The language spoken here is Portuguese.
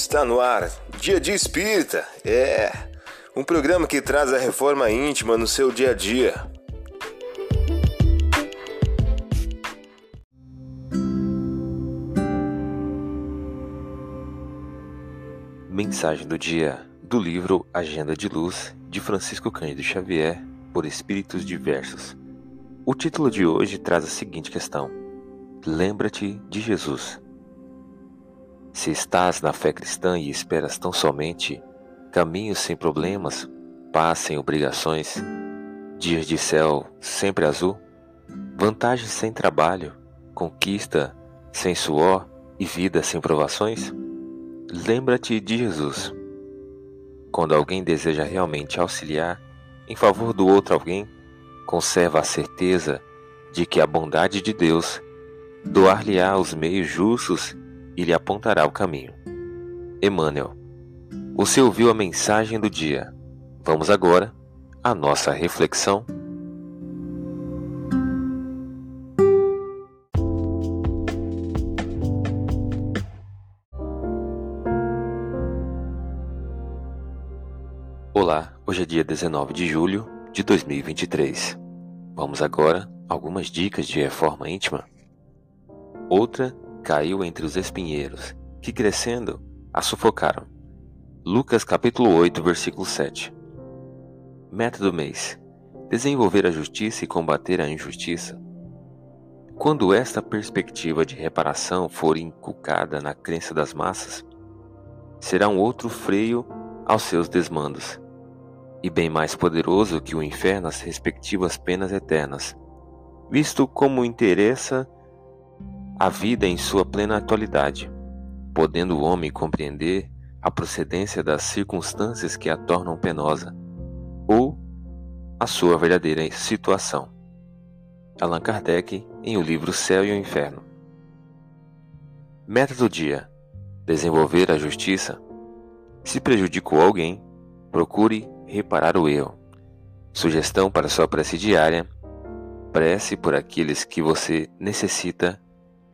Está no ar, Dia de Espírita. É um programa que traz a reforma íntima no seu dia a dia. Mensagem do dia do livro Agenda de Luz de Francisco Cândido Xavier por Espíritos Diversos. O título de hoje traz a seguinte questão: Lembra-te de Jesus. Se estás na fé cristã e esperas tão somente caminhos sem problemas, paz sem obrigações, dias de céu sempre azul, vantagens sem trabalho, conquista sem suor e vida sem provações, lembra-te de Jesus. Quando alguém deseja realmente auxiliar em favor do outro alguém, conserva a certeza de que a bondade de Deus doar-lhe-á os meios justos e lhe apontará o caminho. Emmanuel, você ouviu a mensagem do dia. Vamos agora à nossa reflexão. Olá, hoje é dia 19 de julho de 2023. Vamos agora algumas dicas de reforma íntima. Outra caiu entre os espinheiros, que crescendo a sufocaram. Lucas capítulo 8, versículo 7. Meta do mês: desenvolver a justiça e combater a injustiça. Quando esta perspectiva de reparação for inculcada na crença das massas, será um outro freio aos seus desmandos, e bem mais poderoso que o inferno as respectivas penas eternas, visto como interessa a vida em sua plena atualidade, podendo o homem compreender a procedência das circunstâncias que a tornam penosa, ou a sua verdadeira situação. Allan Kardec, em o livro Céu e o Inferno. Meta do dia: desenvolver a justiça. Se prejudicou alguém, procure reparar o erro. Sugestão para sua prece diária: prece por aqueles que você necessita